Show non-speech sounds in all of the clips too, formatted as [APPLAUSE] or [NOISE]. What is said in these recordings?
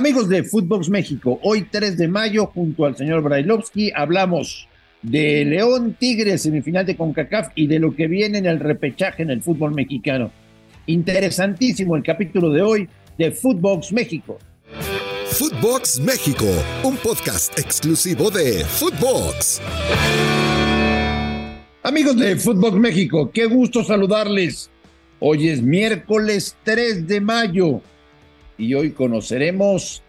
Amigos de Footbox México, hoy 3 de mayo, junto al señor Brailovsky, hablamos de León Tigres, semifinal de CONCACAF y de lo que viene en el repechaje en el fútbol mexicano. Interesantísimo el capítulo de hoy de Footbox México. Footbox México, un podcast exclusivo de Footbox. Amigos de Footbox México, qué gusto saludarles. Hoy es miércoles 3 de mayo y hoy conoceremos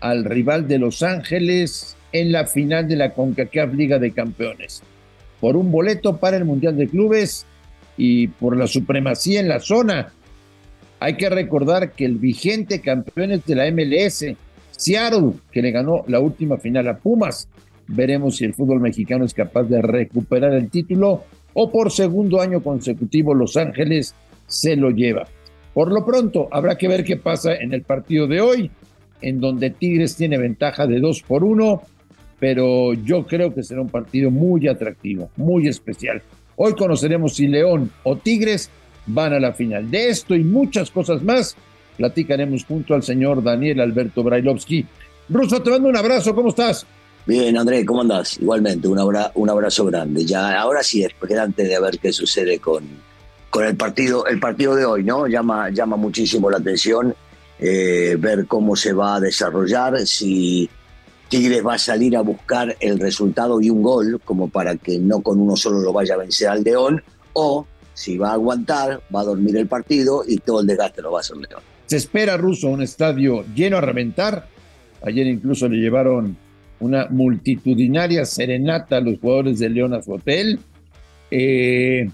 al rival de Los Ángeles en la final de la CONCACAF Liga de Campeones. Por un boleto para el Mundial de Clubes y por la supremacía en la zona. Hay que recordar que el vigente campeón es de la MLS, Seattle, que le ganó la última final a Pumas. Veremos si el fútbol mexicano es capaz de recuperar el título o por segundo año consecutivo Los Ángeles se lo lleva. Por lo pronto, habrá que ver qué pasa en el partido de hoy, en donde Tigres tiene ventaja de dos por uno, pero yo creo que será un partido muy atractivo, muy especial. Hoy conoceremos si León o Tigres van a la final. De esto y muchas cosas más platicaremos junto al señor Daniel Alberto Brailovsky. Ruso, te mando un abrazo, ¿cómo estás? Bien, André, ¿cómo andás? Igualmente, un, un abrazo grande. Ya, ahora sí, antes de ver qué sucede con, con el partido, el partido de hoy, ¿no? Llama, llama muchísimo la atención eh, ver cómo se va a desarrollar, si Tigres va a salir a buscar el resultado y un gol, como para que no con uno solo lo vaya a vencer al León, o si va a aguantar, va a dormir el partido y todo el desgaste lo va a hacer León. Se espera, Ruso, un estadio lleno a reventar. Ayer incluso le llevaron una multitudinaria serenata a los jugadores de León a su hotel. Eh,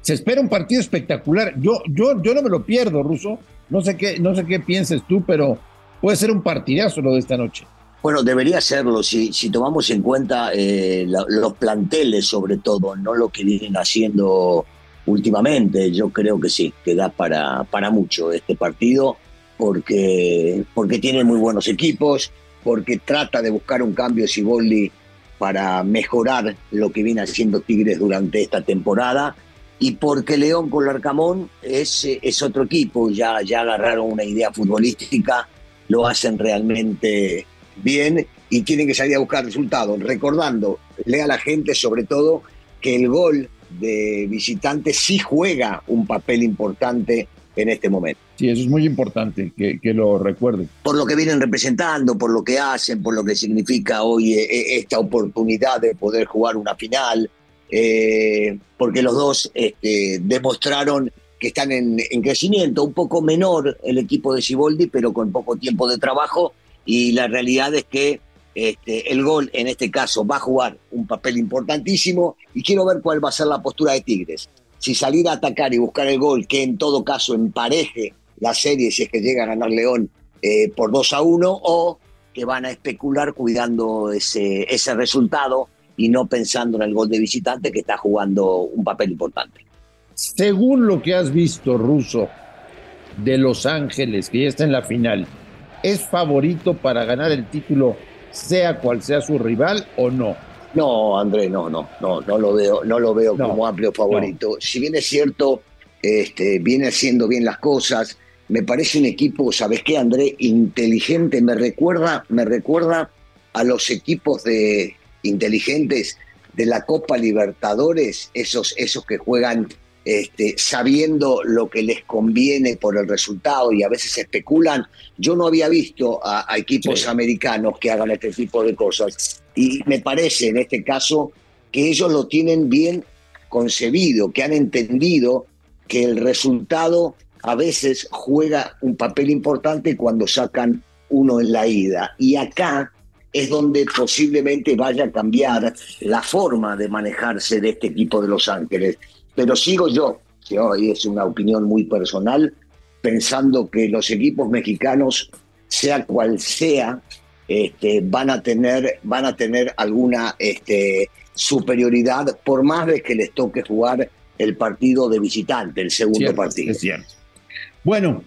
se espera un partido espectacular. Yo, yo, yo no me lo pierdo, Ruso. No sé qué, no sé qué pienses tú, pero puede ser un partidazo lo de esta noche. Bueno, debería serlo si, si tomamos en cuenta eh, los planteles, sobre todo, no lo que vienen haciendo últimamente. Yo creo que sí, que da para, para mucho este partido, porque, porque tiene muy buenos equipos, porque trata de buscar un cambio Siboldi para mejorar lo que viene haciendo Tigres durante esta temporada y porque León con Larcamón es, es otro equipo, ya, ya agarraron una idea futbolística, lo hacen realmente bien y tienen que salir a buscar resultados. Recordando, lea a la gente sobre todo que el gol de visitante sí juega un papel importante en este momento. Sí, eso es muy importante que, que, lo recuerden. Por lo que vienen representando, por lo que hacen, por lo que significa hoy eh, eh, esta oportunidad de poder jugar una final, eh, porque los dos este, demostraron que están en, crecimiento, un poco menor el equipo de Siboldi, pero con poco tiempo de trabajo, y la realidad es que este, el gol en este caso va a jugar un papel importantísimo, y quiero ver cuál va a ser la postura de Tigres. Si salir a atacar y buscar el gol, que en todo caso empareje la serie si es que llega a ganar León eh, por 2 a 1, o que van a especular cuidando ese, ese resultado y no pensando en el gol de visitante que está jugando un papel importante. Según lo que has visto, Ruso, de Los Ángeles, que ya está en la final, ¿es favorito para ganar el título, sea cual sea su rival o no? No, André, no, no, no, no lo veo, no lo veo como amplio favorito. Si bien es cierto, este, viene haciendo bien las cosas, me parece un equipo, ¿sabes qué, André? Inteligente, me recuerda, me recuerda a los equipos de, inteligentes de la Copa Libertadores, esos, esos que juegan este, sabiendo lo que les conviene por el resultado y a veces especulan. Yo no había visto a, equipos americanos que hagan este tipo de cosas y me parece en este caso que ellos lo tienen bien concebido, que han entendido que el resultado a veces juega un papel importante cuando sacan uno en la ida. Y acá es donde posiblemente vaya a cambiar la forma de manejarse de este equipo de Los Ángeles. Pero sigo yo, que hoy es una opinión muy personal, pensando que los equipos mexicanos, sea cual sea, este, van, a tener, van a tener alguna este, superioridad, por más de que les toque jugar el partido de visitante, el segundo partido. Es cierto. Bueno,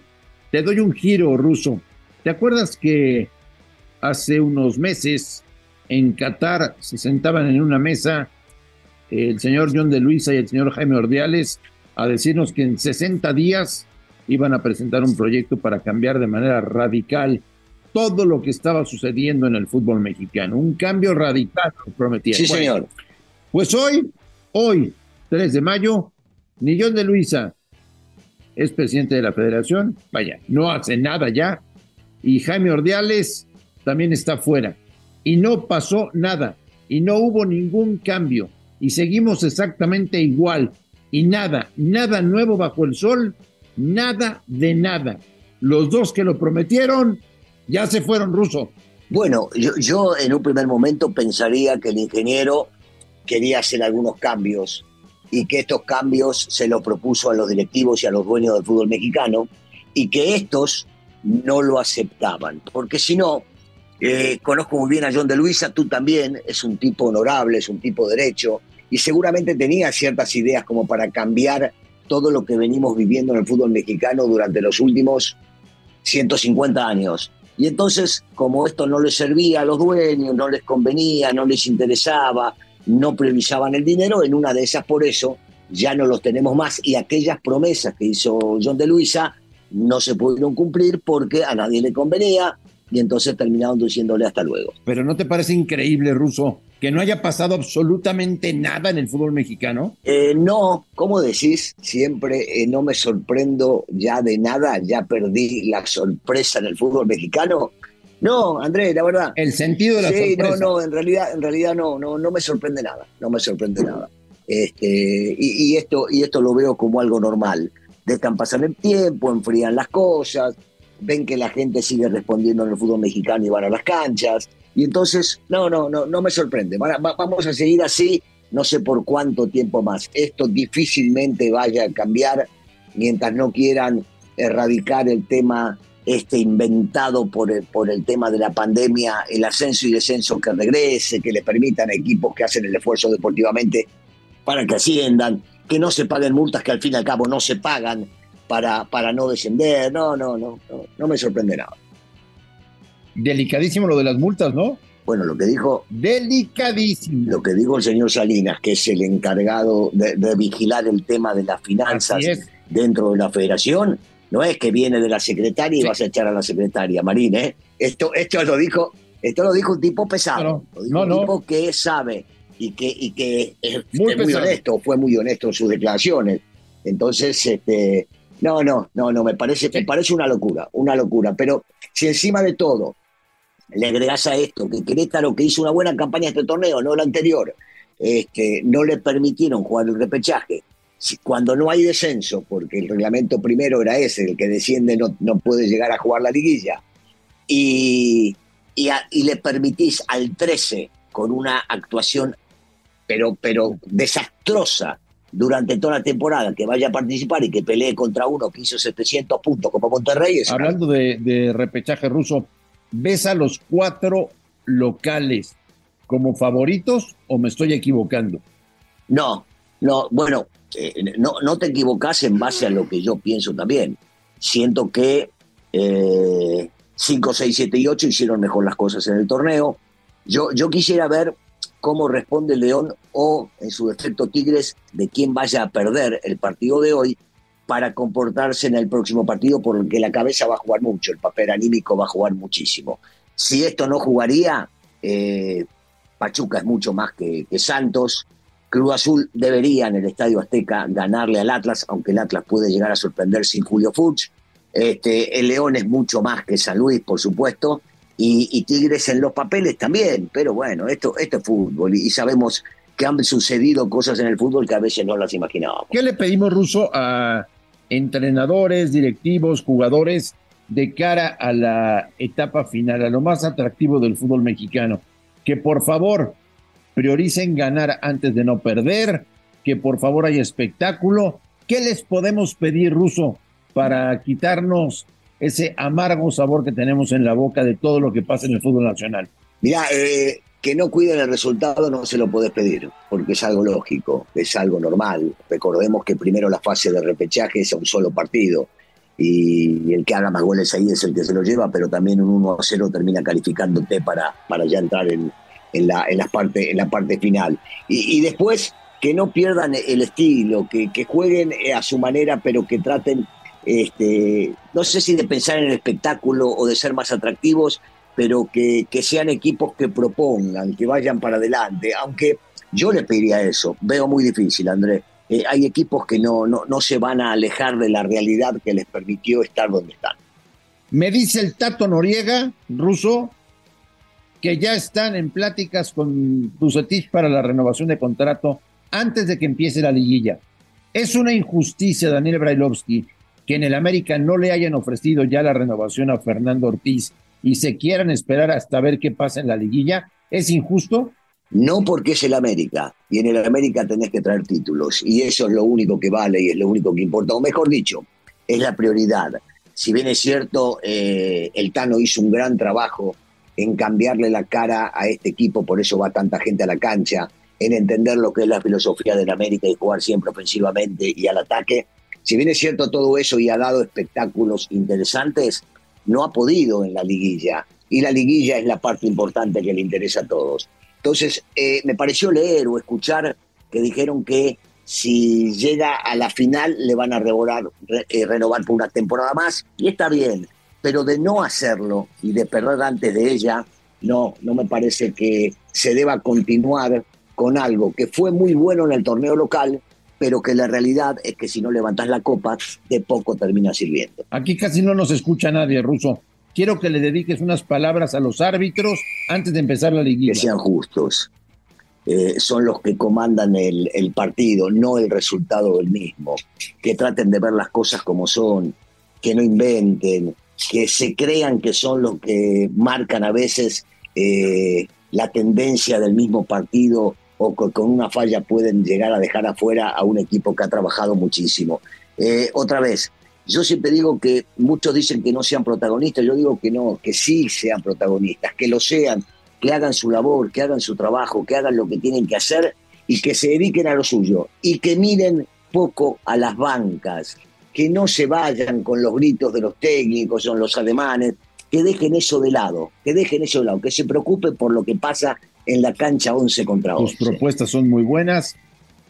te doy un giro, Ruso. ¿Te acuerdas que hace unos meses en Qatar se sentaban en una mesa el señor John de Luisa y el señor Jaime Ordiales a decirnos que en 60 días iban a presentar un proyecto para cambiar de manera radical todo lo que estaba sucediendo en el fútbol mexicano. Un cambio radical, prometía. Sí, señor. Pues hoy, hoy, 3 de mayo, Nillón de Luisa es presidente de la federación, vaya, no hace nada ya, y Jaime Ordiales también está fuera. Y no pasó nada, y no hubo ningún cambio, y seguimos exactamente igual, y nada, nada nuevo bajo el sol, nada de nada. Los dos que lo prometieron ya se fueron ruso. Bueno, yo, yo en un primer momento pensaría que el ingeniero quería hacer algunos cambios y que estos cambios se los propuso a los directivos y a los dueños del fútbol mexicano y que estos no lo aceptaban. Porque si no, eh, conozco muy bien a John de Luisa, tú también, es un tipo honorable, es un tipo derecho y seguramente tenía ciertas ideas como para cambiar todo lo que venimos viviendo en el fútbol mexicano durante los últimos 150 años. Y entonces, como esto no les servía a los dueños, no les convenía, no les interesaba, no priorizaban el dinero, en una de esas por eso ya no los tenemos más y aquellas promesas que hizo John de Luisa no se pudieron cumplir porque a nadie le convenía y entonces terminaron diciéndole hasta luego. Pero ¿no te parece increíble, Ruso, que no haya pasado absolutamente nada en el fútbol mexicano? Eh, no, ¿cómo decís? Siempre eh, no me sorprendo ya de nada, ya perdí la sorpresa en el fútbol mexicano. No, Andrés, la verdad. El sentido de la sí, no, no, en realidad, en realidad no, no, no me sorprende nada, no me sorprende nada. Este, y, esto, y esto lo veo como algo normal. Dejan pasar el tiempo, enfrían las cosas, ven que la gente sigue respondiendo en el fútbol mexicano y van a las canchas. Y entonces, no, no, no, no me sorprende. Vamos a seguir así, no sé por cuánto tiempo más. Esto difícilmente vaya a cambiar mientras no quieran erradicar el tema este, inventado por el, por el tema de la pandemia, el ascenso y descenso que regrese, que le permitan a equipos que hacen el esfuerzo deportivamente para que asciendan, que no se paguen multas que al fin y al cabo no se pagan para, para no descender. No, no, no, no, no me sorprende nada. Delicadísimo lo de las multas, ¿no? Bueno, lo que dijo. Delicadísimo. Lo que dijo el señor Salinas, que es el encargado de, vigilar el tema de las finanzas dentro de la federación, no es que viene de la secretaria y vas a echar a la secretaria, Marín, ¿eh? Esto, esto lo dijo, esto lo dijo un tipo pesado, un tipo que sabe y que, y que es muy, honesto, fue muy honesto en sus declaraciones. Entonces, este, no, no, no, no, me parece, me parece una locura, una locura. Pero si encima de todo le agregas a esto que Querétaro, que hizo una buena campaña este torneo, no la anterior, este, no le permitieron jugar el repechaje, cuando no hay descenso, porque el reglamento primero era ese, el que desciende no, no puede llegar a jugar la liguilla, y, y, le permitís al 13 con una actuación pero, pero desastrosa durante toda la temporada que vaya a participar y que pelee contra uno que hizo 700 puntos como Monterrey. Hablando de, de repechaje ruso, ¿ves a los cuatro locales como favoritos o me estoy equivocando? No, no, bueno, eh, no, no te equivocas en base a lo que yo pienso también. Siento que 5, 6, 7 y 8 hicieron mejor las cosas en el torneo. Yo, yo quisiera ver cómo responde León o, en su defecto, Tigres, de quién vaya a perder el partido de hoy para comportarse en el próximo partido, porque la cabeza va a jugar mucho, el papel anímico va a jugar muchísimo. Si esto no jugaría, eh, Pachuca es mucho más que, Santos, Cruz Azul debería en el Estadio Azteca ganarle al Atlas, aunque el Atlas puede llegar a sorprender sin Julio Fuchs. Este, el León es mucho más que San Luis, por supuesto, y, Tigres en los papeles también, pero bueno, esto, esto es fútbol y, sabemos que han sucedido cosas en el fútbol que a veces no las imaginábamos. ¿Qué le pedimos, Ruso, a entrenadores, directivos, jugadores de cara a la etapa final, a lo más atractivo del fútbol mexicano? Que por favor prioricen ganar antes de no perder, que por favor haya espectáculo. ¿Qué les podemos pedir, Ruso, para quitarnos ese amargo sabor que tenemos en la boca de todo lo que pasa en el fútbol nacional? Mira, eh, que no cuiden el resultado no se lo podés pedir, porque es algo lógico, es algo normal. Recordemos que primero la fase de repechaje es a un solo partido y el que haga más goles ahí es el que se lo lleva, pero también un 1 a 0 termina calificándote para, para ya entrar en, en la, en la, parte, en la parte final. Y, después que no pierdan el estilo, que, jueguen a su manera, pero que traten, este, no sé si de pensar en el espectáculo o de ser más atractivos, pero que, sean equipos que propongan, que vayan para adelante, aunque yo le pediría eso, veo muy difícil, Andrés. Eh, hay equipos que no, no, no se van a alejar de la realidad que les permitió estar donde están. Me dice el Tato Noriega, ruso, que ya están en pláticas con Bucetich para la renovación de contrato antes de que empiece la liguilla. Es una injusticia, Daniel Brailovsky, que en el América no le hayan ofrecido ya la renovación a Fernando Ortiz y se quieran esperar hasta ver qué pasa en la liguilla. ¿Es injusto? No porque es el América, y en el América tenés que traer títulos, y eso es lo único que vale y es lo único que importa, o mejor dicho, es la prioridad. Si bien es cierto, eh, el Tano hizo un gran trabajo en cambiarle la cara a este equipo, por eso va tanta gente a la cancha, en entender lo que es la filosofía del América y jugar siempre ofensivamente y al ataque. Si bien es cierto todo eso y ha dado espectáculos interesantes, no ha podido en la liguilla. Y la liguilla es la parte importante que le interesa a todos. Entonces, eh, me pareció leer o escuchar que dijeron que si llega a la final le van a renovar, eh, renovar por una temporada más. Y está bien, pero de no hacerlo y de perder antes de ella, no, no me parece que se deba continuar con algo que fue muy bueno en el torneo local, pero que la realidad es que si no levantas la copa, de poco termina sirviendo. Aquí casi no nos escucha nadie, Ruso. Quiero que le dediques unas palabras a los árbitros antes de empezar la liguilla. Que sean justos. Eh, son los que comandan el, el, partido, no el resultado del mismo. Que traten de ver las cosas como son, que no inventen, que se crean que son los que marcan a veces eh, la tendencia del mismo partido o con una falla pueden llegar a dejar afuera a un equipo que ha trabajado muchísimo. Eh, otra vez, yo siempre digo que muchos dicen que no sean protagonistas, yo digo que no, que sí sean protagonistas, que lo sean, que hagan su labor, que hagan su trabajo, que hagan lo que tienen que hacer y que se dediquen a lo suyo y que miren poco a las bancas, que no se vayan con los gritos de los técnicos o los alemanes, que dejen eso de lado, que dejen eso de lado, que se preocupen por lo que pasa en la cancha 11 contra 11. Tus propuestas son muy buenas.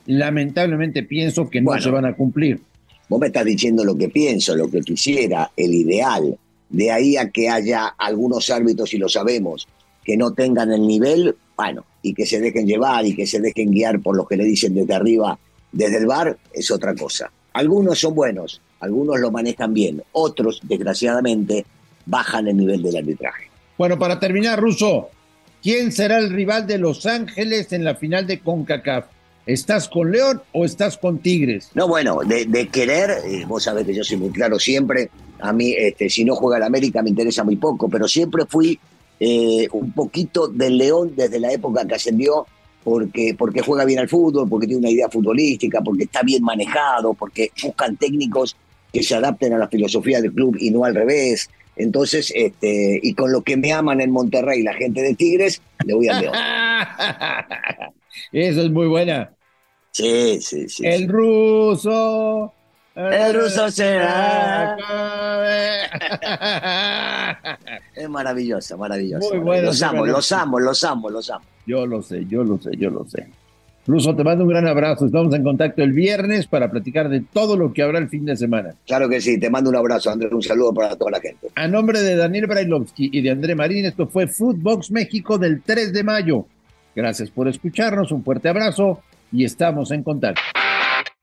Lamentablemente pienso que no se van a cumplir. Vos me estás diciendo lo que pienso, lo que quisiera, el ideal. De ahí a que haya algunos árbitros, y lo sabemos, que no tengan el nivel, bueno, y que se dejen llevar y que se dejen guiar por lo que le dicen desde arriba, desde el bar, es otra cosa. Algunos son buenos, algunos lo manejan bien, otros, desgraciadamente, bajan el nivel del arbitraje. Bueno, para terminar, Russo, ¿quién será el rival de Los Ángeles en la final de CONCACAF? ¿Estás con León o estás con Tigres? No, bueno, de, querer, eh, vos sabés que yo soy muy claro siempre, a mí este, si no juega el América me interesa muy poco, pero siempre fui eh, un poquito del León desde la época que ascendió porque, porque juega bien al fútbol, porque tiene una idea futbolística, porque está bien manejado, porque buscan técnicos que se adapten a la filosofía del club y no al revés. Entonces, este, y con lo que me aman en Monterrey, la gente de Tigres, le voy al León. [LAUGHS] Eso es muy buena. Sí, sí, sí. El ruso. El ruso será. [LAUGHS] es. Muy bueno. Los amo, los amo, los amo, los amo. Yo lo sé, yo lo sé, yo lo sé. Ruso, te mando un gran abrazo. Estamos en contacto el viernes para platicar de todo lo que habrá el fin de semana. Claro que sí, te mando un abrazo, Andrés. Un saludo para toda la gente. A nombre de Daniel Brailovsky y de André Marín, esto fue Footbox México del 3 de mayo. Gracias por escucharnos, un fuerte abrazo y estamos en contacto.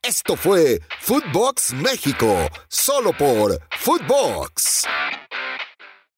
Esto fue Footbox México, solo por Footbox.